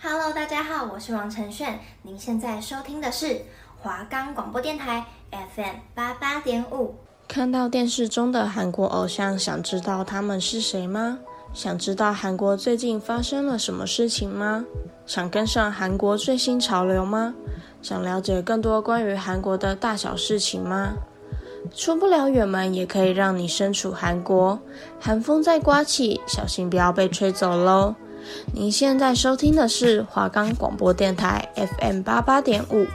Hello，大家好，我是王承炫。您现在收听的是华冈广播电台 FM 八八点五。看到电视中的韩国偶像，想知道他们是谁吗？想知道韩国最近发生了什么事情吗？想跟上韩国最新潮流吗？想了解更多关于韩国的大小事情吗？出不了远门，也可以让你身处韩国。寒风在刮起，小心不要被吹走喽！您现在收听的是华冈广播电台 FM 八八点五，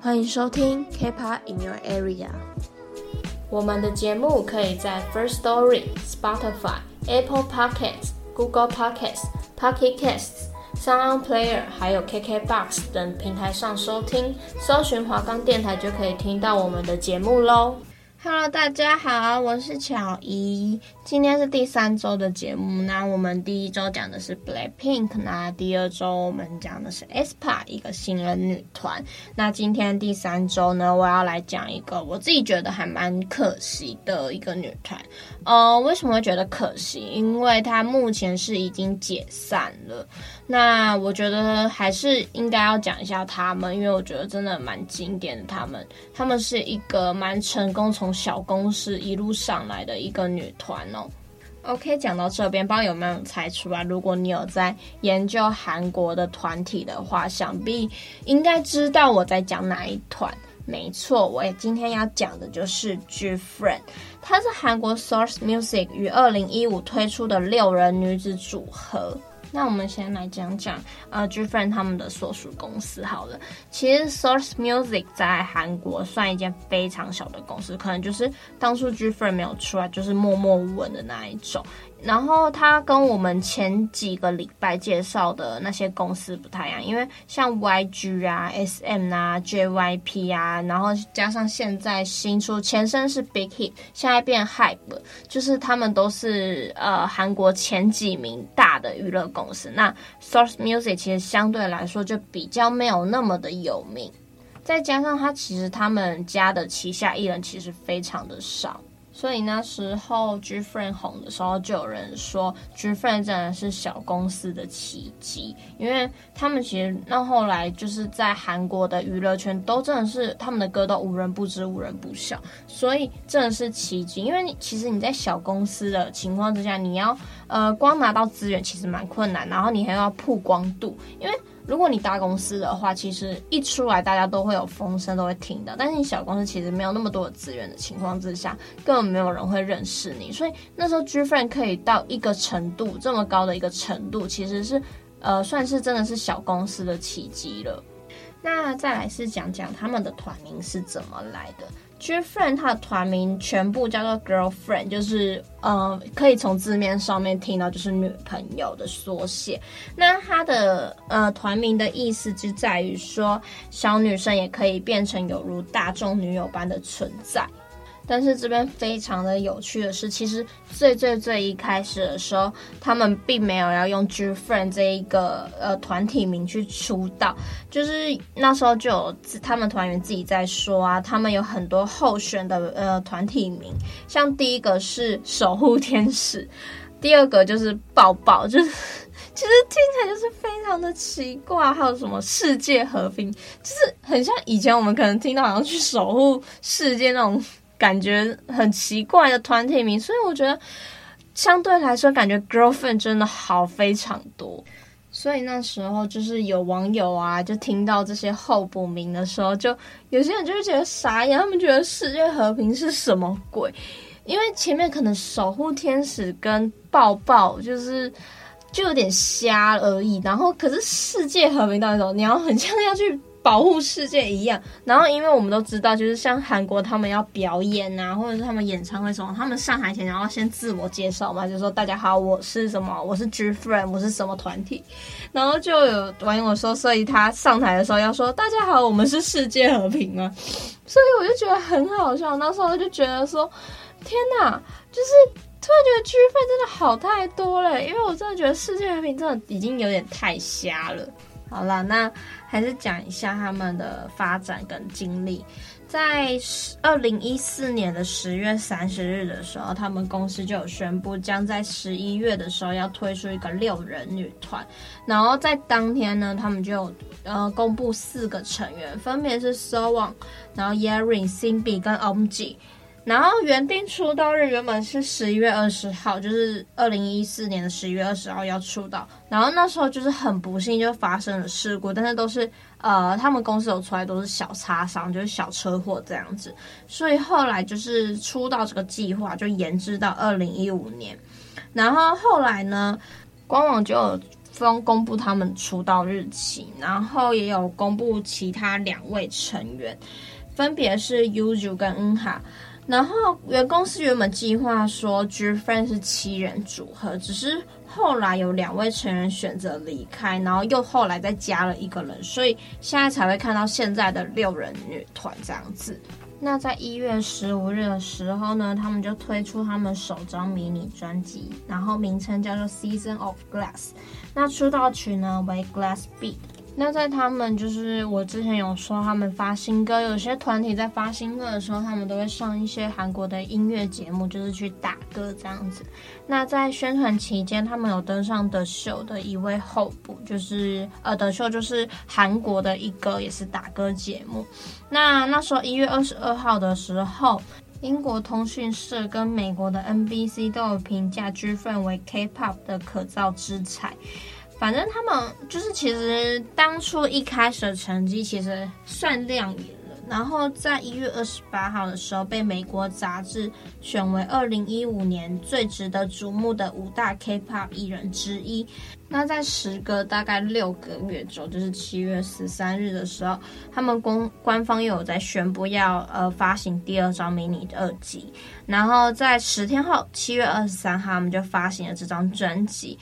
欢迎收听 K-pop in your area。我们的节目可以在 First Story、Spotify、Apple Podcasts、Google Podcasts、Pocket Casts、Sound Player 还有 KKBox 等平台上收听，搜寻华冈电台就可以听到我们的节目喽。Hello，大家好，我是巧怡。今天是第三周的节目，那我们第一周讲的是 Blackpink，那第二周我们讲的是 aespa 一个新人女团。那今天第三周呢，我要来讲一个我自己觉得还蛮可惜的一个女团。呃，为什么会觉得可惜？因为它目前是已经解散了。那我觉得还是应该要讲一下他们，因为我觉得真的蛮经典的。他们，他们是一个蛮成功，从小公司一路上来的一个女团哦。OK，讲到这边，不知道有没有猜出来？如果你有在研究韩国的团体的话，想必应该知道我在讲哪一团。没错，我也今天要讲的就是 GFRIEND，它是韩国 Source Music 于二零一五推出的六人女子组合。那我们先来讲讲呃 GFRIEND 他们的所属公司好了。其实 Source Music 在韩国算一间非常小的公司，可能就是当初 GFRIEND 没有出来，就是默默无闻的那一种。然后它跟我们前几个礼拜介绍的那些公司不太一样，因为像 YG 啊、SM 啊、JYP 啊，然后加上现在新出前身是 Big Hit，现在变 Hype，就是他们都是呃韩国前几名大的娱乐公司。那 Source Music 其实相对来说就比较没有那么的有名，再加上它其实他们家的旗下艺人其实非常的少。所以那时候 GFRIEND 红的时候，就有人说 GFRIEND 真的是小公司的奇迹，因为他们其实那后来就是在韩国的娱乐圈都真的是他们的歌都无人不知、无人不晓，所以真的是奇迹。因为其实你在小公司的情况之下，你要呃光拿到资源其实蛮困难，然后你还要曝光度，因为。如果你大公司的话，其实一出来大家都会有风声，都会听到。但是你小公司其实没有那么多的资源的情况之下，根本没有人会认识你。所以那时候 GFRIEND 可以到一个程度这么高的一个程度，其实是呃算是真的是小公司的奇迹了。那再来是讲讲他们的团名是怎么来的。Girlfriend 它的团名全部叫做 Girlfriend，就是呃，可以从字面上面听到就是女朋友的缩写。那它的呃团名的意思就在于说，小女生也可以变成有如大众女友般的存在。但是这边非常的有趣的是，其实最最最一开始的时候，他们并没有要用 GFRIEND 这一个呃团体名去出道，就是那时候就有他们团员自己在说啊，他们有很多候选的呃团体名，像第一个是守护天使，第二个就是抱抱，就是 其实听起来就是非常的奇怪，还有什么世界和平，就是很像以前我们可能听到好像去守护世界那种。感觉很奇怪的团体名，所以我觉得相对来说，感觉 girlfriend 真的好非常多。所以那时候就是有网友啊，就听到这些候补名的时候，就有些人就会觉得傻眼，他们觉得世界和平是什么鬼？因为前面可能守护天使跟抱抱就是就有点瞎而已，然后可是世界和平到底什么？你要很像要去。保护世界一样，然后因为我们都知道，就是像韩国他们要表演啊，或者是他们演唱会什么，他们上台前然后先自我介绍嘛，就说大家好，我是什么，我是 GFRIEND，我是什么团体，然后就有网友说，所以他上台的时候要说大家好，我们是世界和平啊，所以我就觉得很好笑，那时候就觉得说，天哪，就是突然觉得 GFRIEND 真的好太多了，因为我真的觉得世界和平真的已经有点太瞎了。好了，那还是讲一下他们的发展跟经历。在二零一四年的十月三十日的时候，他们公司就有宣布，将在十一月的时候要推出一个六人女团。然后在当天呢，他们就有呃公布四个成员，分别是 SoWon，然后 Yerin、Sinbi 跟 OMG。然后原定出道日原本是十一月二十号，就是二零一四年的十一月二十号要出道。然后那时候就是很不幸就发生了事故，但是都是呃他们公司有出来都是小擦伤，就是小车祸这样子。所以后来就是出道这个计划就延至到二零一五年。然后后来呢，官网就有分公布他们出道日期，然后也有公布其他两位成员，分别是 Uju 跟 UNHA。然后原公司原本计划说 GFriend 是七人组合，只是后来有两位成员选择离开，然后又后来再加了一个人，所以现在才会看到现在的六人女团这样子。那在一月十五日的时候呢，他们就推出他们首张迷你专辑，然后名称叫做 Season of Glass，那出道曲呢为 Glass Beat。那在他们就是我之前有说他们发新歌，有些团体在发新歌的时候，他们都会上一些韩国的音乐节目，就是去打歌这样子。那在宣传期间，他们有登上德秀的一位候补，就是呃德秀就是韩国的一个也是打歌节目。那那时候一月二十二号的时候，英国通讯社跟美国的 NBC 都有评价 G 分为 K-pop 的可造之材。反正他们就是，其实当初一开始的成绩其实算亮眼了。然后在一月二十八号的时候，被美国杂志选为二零一五年最值得瞩目的五大 K-pop 艺人之一。那在时隔大概六个月之后，就是七月十三日的时候，他们公官方又有在宣布要呃发行第二张迷你二辑。然后在十天后，七月二十三号，他们就发行了这张专辑。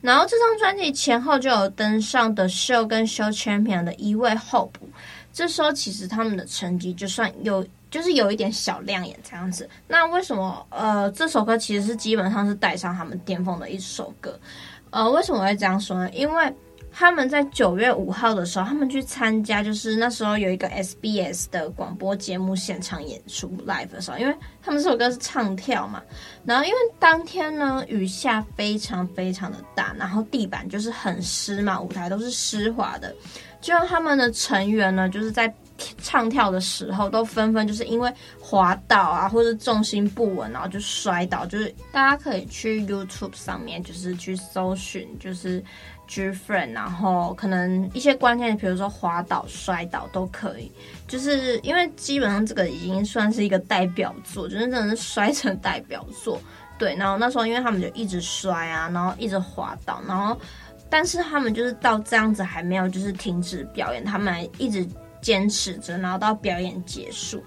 然后这张专辑前后就有登上 The Show 跟 Show Champion 的一位候补，这时候其实他们的成绩就算有，就是有一点小亮眼这样子。那为什么呃这首歌其实是基本上是带上他们巅峰的一首歌？呃，为什么会这样说呢？因为他们在九月五号的时候，他们去参加，就是那时候有一个 SBS 的广播节目现场演出 live 的时候，因为他们这首歌是唱跳嘛，然后因为当天呢雨下非常非常的大，然后地板就是很湿嘛，舞台都是湿滑的，就让他们的成员呢就是在唱跳的时候都纷纷就是因为滑倒啊，或者重心不稳，然后就摔倒，就是大家可以去 YouTube 上面就是去搜寻，就是。GFriend，然后可能一些关键，比如说滑倒、摔倒都可以，就是因为基本上这个已经算是一个代表作，就是真的是摔成代表作。对，然后那时候因为他们就一直摔啊，然后一直滑倒，然后但是他们就是到这样子还没有就是停止表演，他们还一直坚持着，然后到表演结束，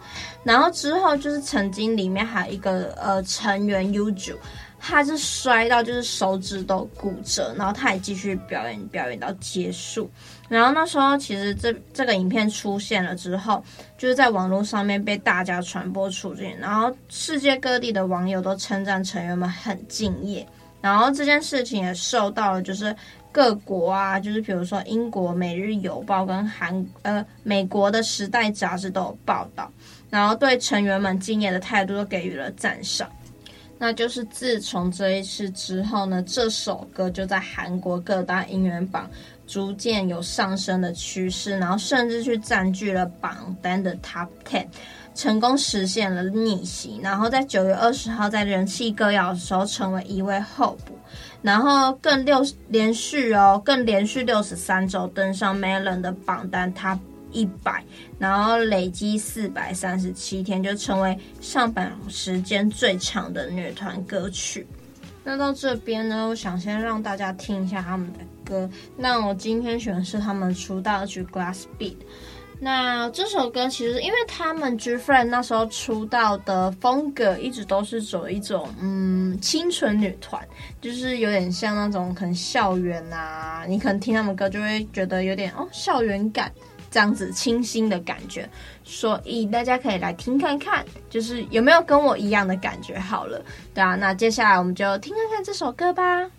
然后之后就是曾经里面还有一个呃成员 Uju。他是摔到就是手指都骨折，然后他也继续表演表演到结束。然后那时候其实这这个影片出现了之后，就是在网络上面被大家传播出去，然后世界各地的网友都称赞成员们很敬业。然后这件事情也受到了就是各国啊，就是比如说英国《每日邮报》跟韩呃美国的《时代》杂志都有报道，然后对成员们敬业的态度都给予了赞赏。那就是自从这一次之后呢，这首歌就在韩国各大音乐榜逐渐有上升的趋势，然后甚至去占据了榜单的 Top Ten，成功实现了逆袭。然后在九月二十号在人气歌谣的时候成为一位候补，然后更六连续哦，更连续六十三周登上 Melon 的榜单 Top。一百，然后累积四百三十七天，就成为上榜时间最长的女团歌曲。那到这边呢，我想先让大家听一下他们的歌。那我今天选的是他们出道曲《Glass Beat》。那这首歌其实，因为他们 GFriend 那时候出道的风格一直都是走一种嗯清纯女团，就是有点像那种可能校园啊，你可能听他们歌就会觉得有点哦校园感。这样子清新的感觉，所以大家可以来听看看，就是有没有跟我一样的感觉。好了，对啊，那接下来我们就听看看这首歌吧。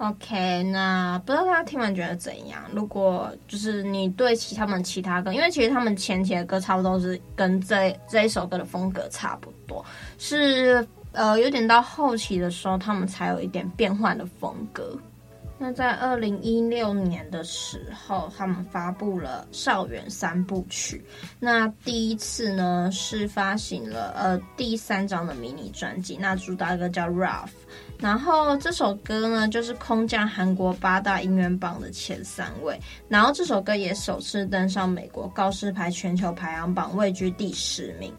OK，那不知道大家听完觉得怎样？如果就是你对其他们其他歌，因为其实他们前期的歌差不多是跟这这一首歌的风格差不多，是呃有点到后期的时候，他们才有一点变换的风格。那在二零一六年的时候，他们发布了《校园三部曲》。那第一次呢是发行了呃第三张的迷你专辑，那主打歌叫《Rough》。然后这首歌呢就是空降韩国八大音源榜的前三位。然后这首歌也首次登上美国告示牌全球排行榜，位居第十名。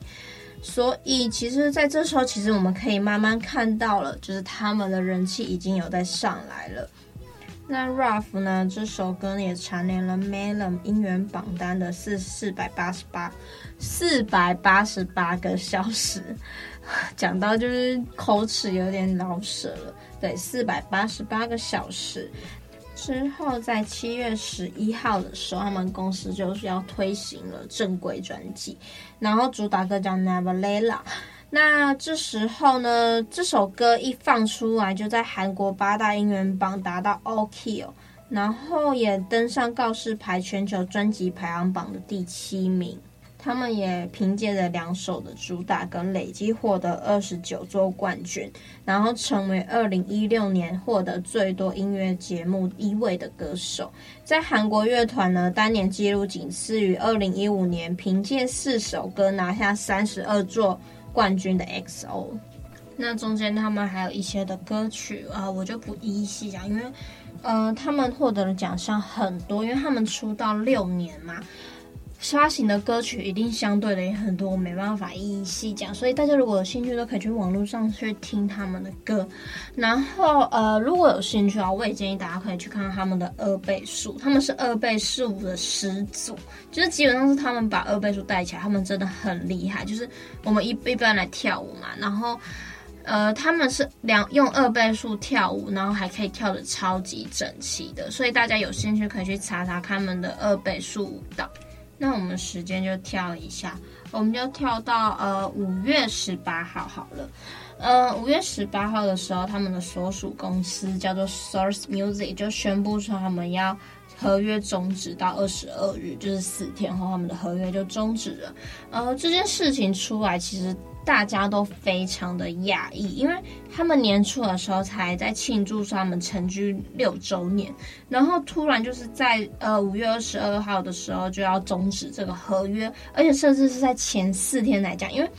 所以其实在这时候，其实我们可以慢慢看到了，就是他们的人气已经有在上来了。那 Rough 呢？这首歌也蝉联了 Melon 音源榜单的四四百八十八四百八十八个小时，讲到就是口齿有点老舌了。对，四百八十八个小时之后，在七月十一号的时候，他们公司就是要推行了正规专辑，然后主打歌叫 Never Lala。那这时候呢，这首歌一放出来，就在韩国八大音源榜达到 All Kill，然后也登上告示牌全球专辑排行榜的第七名。他们也凭借着两首的主打歌，累计获得二十九座冠军，然后成为二零一六年获得最多音乐节目一位的歌手。在韩国乐团呢，当年纪录仅次于二零一五年，凭借四首歌拿下三十二座。冠军的 XO，那中间他们还有一些的歌曲啊，我就不一一细讲，因为，呃，他们获得的奖项很多，因为他们出道六年嘛。发行的歌曲一定相对的也很多，我没办法一一细讲，所以大家如果有兴趣，都可以去网络上去听他们的歌。然后，呃，如果有兴趣啊，我也建议大家可以去看看他们的二倍数，他们是二倍数的始祖，就是基本上是他们把二倍数带起来，他们真的很厉害。就是我们一一般来跳舞嘛，然后，呃，他们是两用二倍数跳舞，然后还可以跳得超级整齐的，所以大家有兴趣可以去查查他们的二倍数舞蹈。那我们时间就跳一下，我们就跳到呃五月十八号好了。呃，五月十八号的时候，他们的所属公司叫做 Source Music 就宣布说他们要合约终止到二十二日，就是四天后他们的合约就终止了。呃，这件事情出来其实。大家都非常的讶异，因为他们年初的时候才在庆祝说他们成军六周年，然后突然就是在呃五月二十二号的时候就要终止这个合约，而且甚至是在前四天来讲，因为。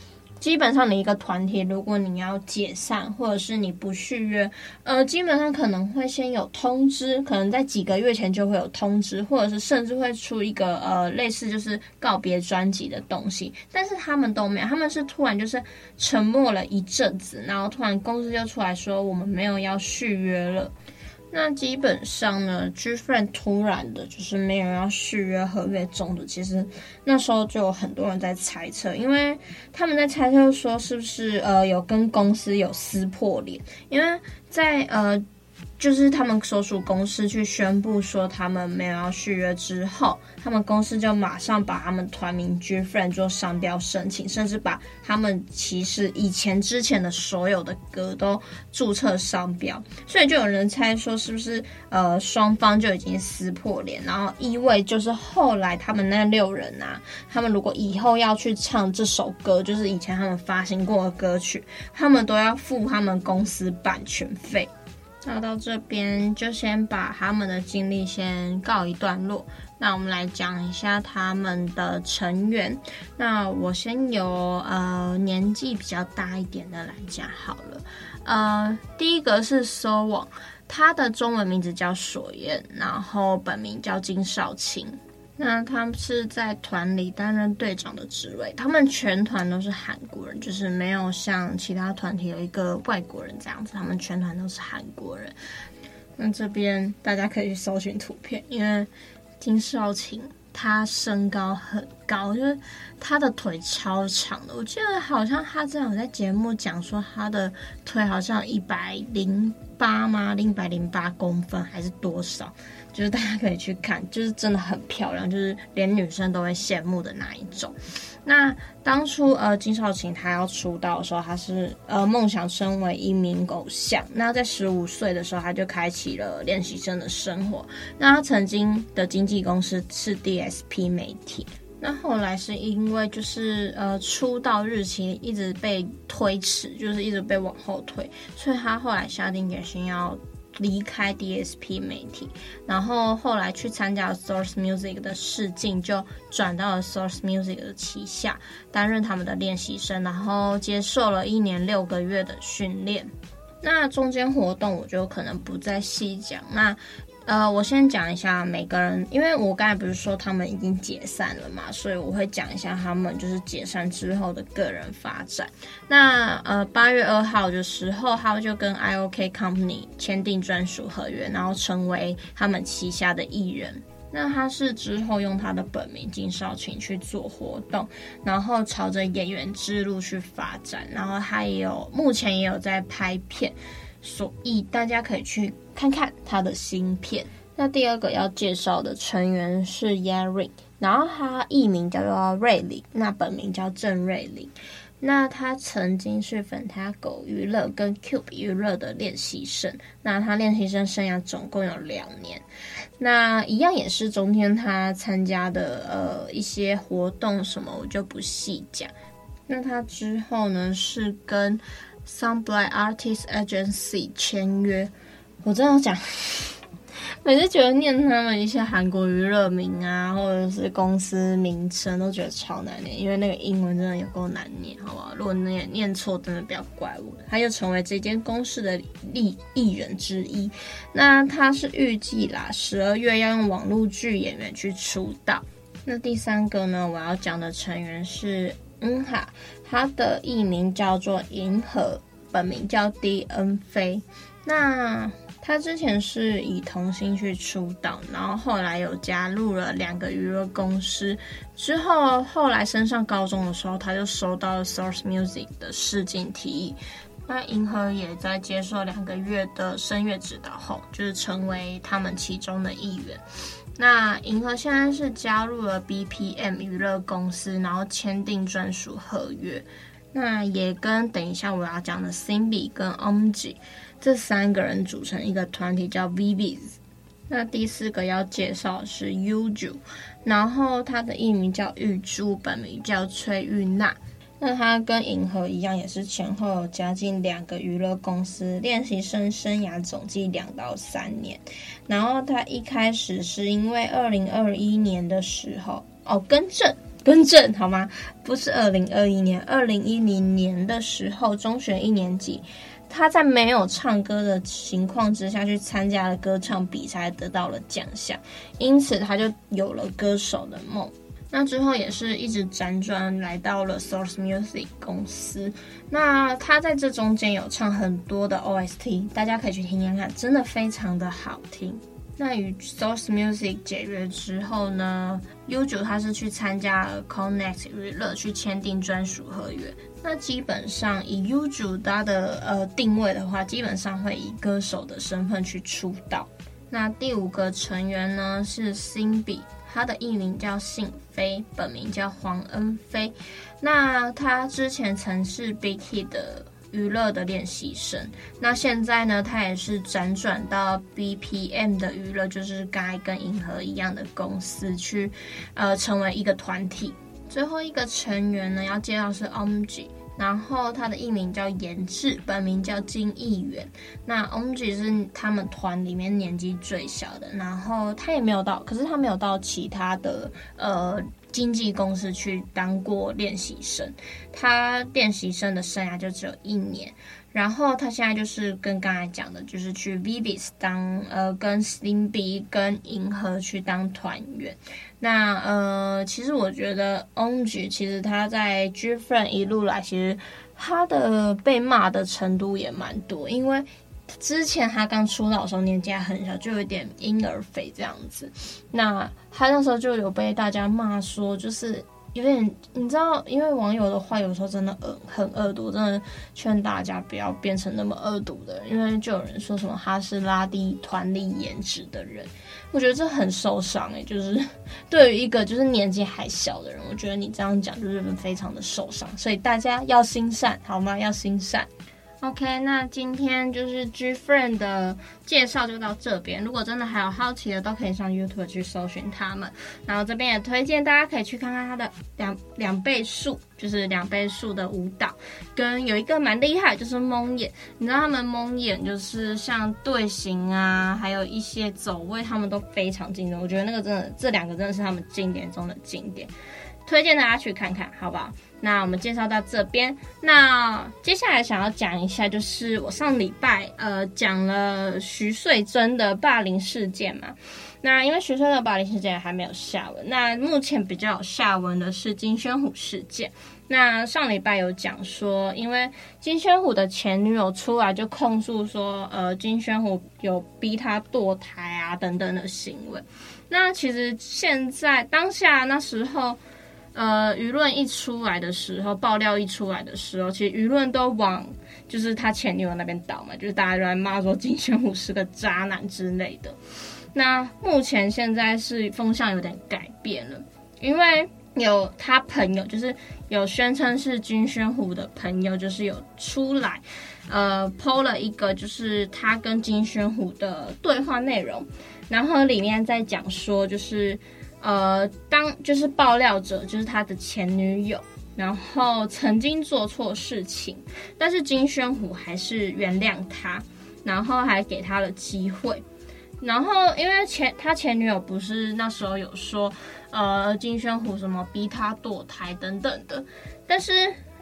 基本上，你一个团体，如果你要解散，或者是你不续约，呃，基本上可能会先有通知，可能在几个月前就会有通知，或者是甚至会出一个呃类似就是告别专辑的东西。但是他们都没有，他们是突然就是沉默了一阵子，然后突然公司就出来说我们没有要续约了。那基本上呢，GFRIEND 突然的就是没有要续约合约中的，其实那时候就有很多人在猜测，因为他们在猜测说是不是呃有跟公司有撕破脸，因为在呃。就是他们所属公司去宣布说他们没有要续约之后，他们公司就马上把他们团名 GFRIEND 做商标申请，甚至把他们其实以前之前的所有的歌都注册商标，所以就有人猜说是不是呃双方就已经撕破脸，然后意味就是后来他们那六人啊，他们如果以后要去唱这首歌，就是以前他们发行过的歌曲，他们都要付他们公司版权费。那到这边就先把他们的经历先告一段落。那我们来讲一下他们的成员。那我先由呃年纪比较大一点的来讲好了。呃，第一个是 So-won，他的中文名字叫索彦，然后本名叫金少卿。那他是在团里担任队长的职位，他们全团都是韩国人，就是没有像其他团体有一个外国人这样子，他们全团都是韩国人。那这边大家可以去搜寻图片，因为金少卿他身高很高，就是他的腿超长的。我记得好像他这样在节目讲说，他的腿好像一百零八吗？一百零八公分还是多少？就是大家可以去看，就是真的很漂亮，就是连女生都会羡慕的那一种。那当初呃金少琴她要出道的时候，她是呃梦想成为一名偶像。那在十五岁的时候，她就开启了练习生的生活。那她曾经的经纪公司是 DSP 媒体。那后来是因为就是呃出道日期一直被推迟，就是一直被往后推，所以她后来下定决心要。离开 DSP 媒体，然后后来去参加 Source Music 的试镜，就转到了 Source Music 的旗下，担任他们的练习生，然后接受了一年六个月的训练。那中间活动我就可能不再细讲。那呃，我先讲一下每个人，因为我刚才不是说他们已经解散了嘛，所以我会讲一下他们就是解散之后的个人发展。那呃，八月二号的时候，他就跟 IOK Company 签订专属合约，然后成为他们旗下的艺人。那他是之后用他的本名金少琴去做活动，然后朝着演员之路去发展，然后他也有目前也有在拍片。所以大家可以去看看他的新片。那第二个要介绍的成员是 Yarin，然后他艺名叫做瑞林，那本名叫郑瑞林。那他曾经是粉他狗娱乐跟 Cube 娱乐的练习生。那他练习生生涯总共有两年。那一样也是中间他参加的呃一些活动什么，我就不细讲。那他之后呢是跟 Sunblight Artist Agency 签约，我真的讲，每次觉得念他们一些韩国娱乐名啊，或者是公司名称，都觉得超难念，因为那个英文真的有够难念，好不好？如果念念错，真的不要怪我。他又成为这间公司的艺艺人之一，那他是预计啦，十二月要用网络剧演员去出道。那第三个呢，我要讲的成员是。嗯哈，他的艺名叫做银河，本名叫 D N 飞。那他之前是以童星去出道，然后后来有加入了两个娱乐公司。之后后来升上高中的时候，他就收到了 Source Music 的试镜提议。那银河也在接受两个月的声乐指导后，就是成为他们其中的一员。那银河现在是加入了 BPM 娱乐公司，然后签订专属合约。那也跟等一下我要讲的 Simbi 跟 OMG 这三个人组成一个团体，叫 VIVIZ。那第四个要介绍的是 Uju，然后他的艺名叫玉珠，本名叫崔玉娜。那他跟银河一样，也是前后有加进两个娱乐公司，练习生生涯总计两到三年。然后他一开始是因为二零二一年的时候，哦，更正，更正好吗？不是二零二一年，二零一零年的时候，中学一年级，他在没有唱歌的情况之下去参加了歌唱比赛，得到了奖项，因此他就有了歌手的梦。那之后也是一直辗转来到了 Source Music 公司。那他在这中间有唱很多的 OST，大家可以去听听看，真的非常的好听。那与 Source Music 解约之后呢，Uju 他是去参加了 Connect 娱乐去签订专属合约。那基本上以 Uju 他的呃定位的话，基本上会以歌手的身份去出道。那第五个成员呢是 Simbi。他的艺名叫信飞，本名叫黄恩飞。那他之前曾是 Big Hit 的娱乐的练习生，那现在呢，他也是辗转到 BPM 的娱乐，就是该跟银河一样的公司去，呃，成为一个团体。最后一个成员呢，要介绍是 OMG。然后他的艺名叫严志，本名叫金艺元。那 OMG 是他们团里面年纪最小的，然后他也没有到，可是他没有到其他的呃经纪公司去当过练习生，他练习生的生涯就只有一年。然后他现在就是跟刚才讲的，就是去 VIVIZ 当呃跟 SlimB 跟银河去当团员。那呃，其实我觉得 Ong 其实他在 GFriend 一路来，其实他的被骂的程度也蛮多，因为之前他刚出道的时候年纪还很小，就有点婴儿肥这样子。那他那时候就有被大家骂说，就是有点，你知道，因为网友的话有时候真的恶很恶毒，真的劝大家不要变成那么恶毒的人。因为就有人说什么他是拉低团里颜值的人，我觉得这很受伤诶，就是 对于一个就是年纪还小的人，我觉得你这样讲就是非常的受伤。所以大家要心善好吗？要心善。OK，那今天就是 GFriend 的介绍就到这边。如果真的还有好奇的，都可以上 YouTube 去搜寻他们。然后这边也推荐大家可以去看看他的两两倍速，就是两倍速的舞蹈，跟有一个蛮厉害，就是蒙眼。你知道他们蒙眼就是像队形啊，还有一些走位，他们都非常经典。我觉得那个真的，这两个真的是他们经典中的经典。推荐大家去看看，好不好？那我们介绍到这边，那接下来想要讲一下，就是我上礼拜呃讲了徐穗珍的霸凌事件嘛。那因为徐穗珍的霸凌事件还没有下文，那目前比较有下文的是金宣虎事件。那上礼拜有讲说，因为金宣虎的前女友出来就控诉说，呃，金宣虎有逼他堕胎啊等等的行为。那其实现在当下那时候。呃，舆论一出来的时候，爆料一出来的时候，其实舆论都往就是他前女友那边倒嘛，就是大家都在骂说金宣虎是个渣男之类的。那目前现在是风向有点改变了，因为有他朋友，就是有宣称是金宣虎的朋友，就是有出来呃 PO 了一个就是他跟金宣虎的对话内容，然后里面在讲说就是。呃，当就是爆料者，就是他的前女友，然后曾经做错事情，但是金宣虎还是原谅他，然后还给他了机会，然后因为前他前女友不是那时候有说，呃，金宣虎什么逼他堕胎等等的，但是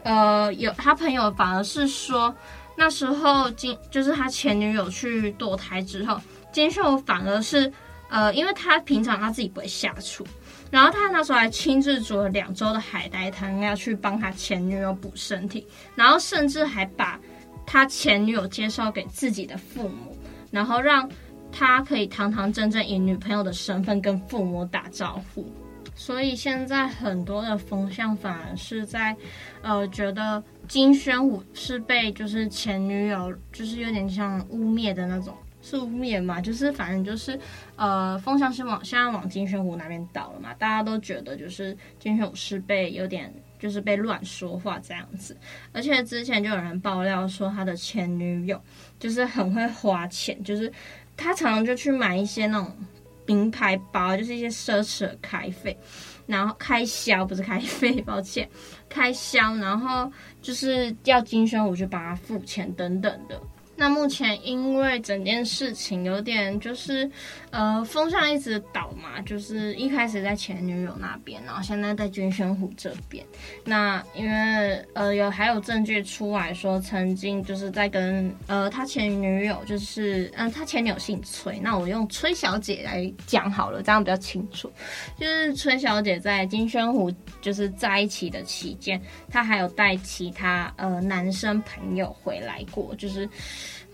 呃，有他朋友反而是说，那时候金就是他前女友去堕胎之后，金宣虎反而是。呃，因为他平常他自己不会下厨，然后他那时候还亲自煮了两周的海带汤，要去帮他前女友补身体，然后甚至还把他前女友介绍给自己的父母，然后让他可以堂堂正正以女朋友的身份跟父母打招呼。所以现在很多的风向反而是在，呃，觉得金宣武是被就是前女友就是有点像污蔑的那种。素面嘛，就是反正就是，呃，风向是往现在往金宣虎那边倒了嘛，大家都觉得就是金宣虎是被有点就是被乱说话这样子，而且之前就有人爆料说他的前女友就是很会花钱，就是他常常就去买一些那种名牌包，就是一些奢侈的开费，然后开销不是开费，抱歉，开销，然后就是要金宣虎去帮他付钱等等的。那目前因为整件事情有点就是，呃，风向一直倒嘛，就是一开始在前女友那边，然后现在在金宣虎这边。那因为呃有还有证据出来说，曾经就是在跟呃他前女友，就是嗯、他前女友姓崔，那我用崔小姐来讲好了，这样比较清楚。就是崔小姐在金宣虎就是在一起的期间，他还有带其他呃男生朋友回来过，就是。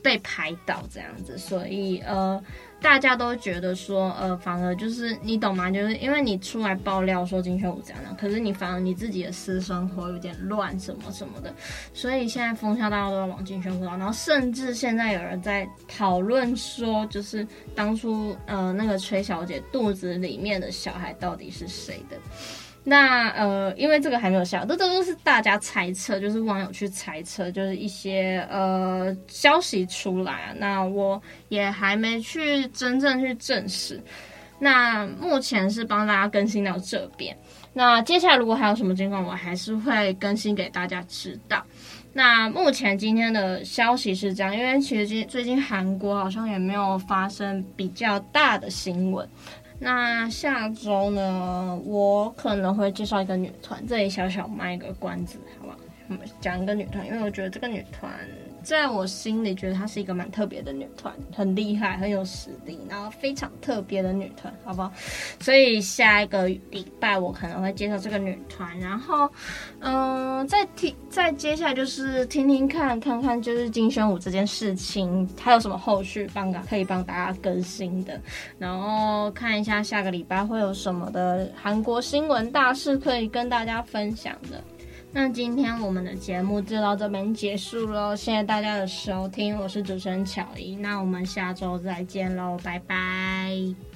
被拍到这样子，所以呃，大家都觉得说，呃，反而就是你懂吗？就是因为你出来爆料说金宣虎这样的，可是你反而你自己的私生活有点乱什么什么的，所以现在风向大家都要往金宣虎，然后甚至现在有人在讨论说，就是当初呃那个崔小姐肚子里面的小孩到底是谁的。那呃，因为这个还没有下，这这都是大家猜测，就是网友去猜测，就是一些呃消息出来啊。那我也还没去真正去证实。那目前是帮大家更新到这边。那接下来如果还有什么情况，我还是会更新给大家知道。那目前今天的消息是这样，因为其实最最近韩国好像也没有发生比较大的新闻。那下周呢，我可能会介绍一个女团，这里小小卖一个关子，好不好？我们讲一个女团，因为我觉得这个女团。在我心里，觉得她是一个蛮特别的女团，很厉害，很有实力，然后非常特别的女团，好不好？所以下一个礼拜我可能会介绍这个女团，然后，嗯，再听，再接下来就是听听看，看看就是金宣武这件事情，还有什么后续帮可以帮大家更新的，然后看一下下个礼拜会有什么的韩国新闻大事可以跟大家分享的。那今天我们的节目就到这边结束喽，谢谢大家的收听，我是主持人巧怡，那我们下周再见喽，拜拜。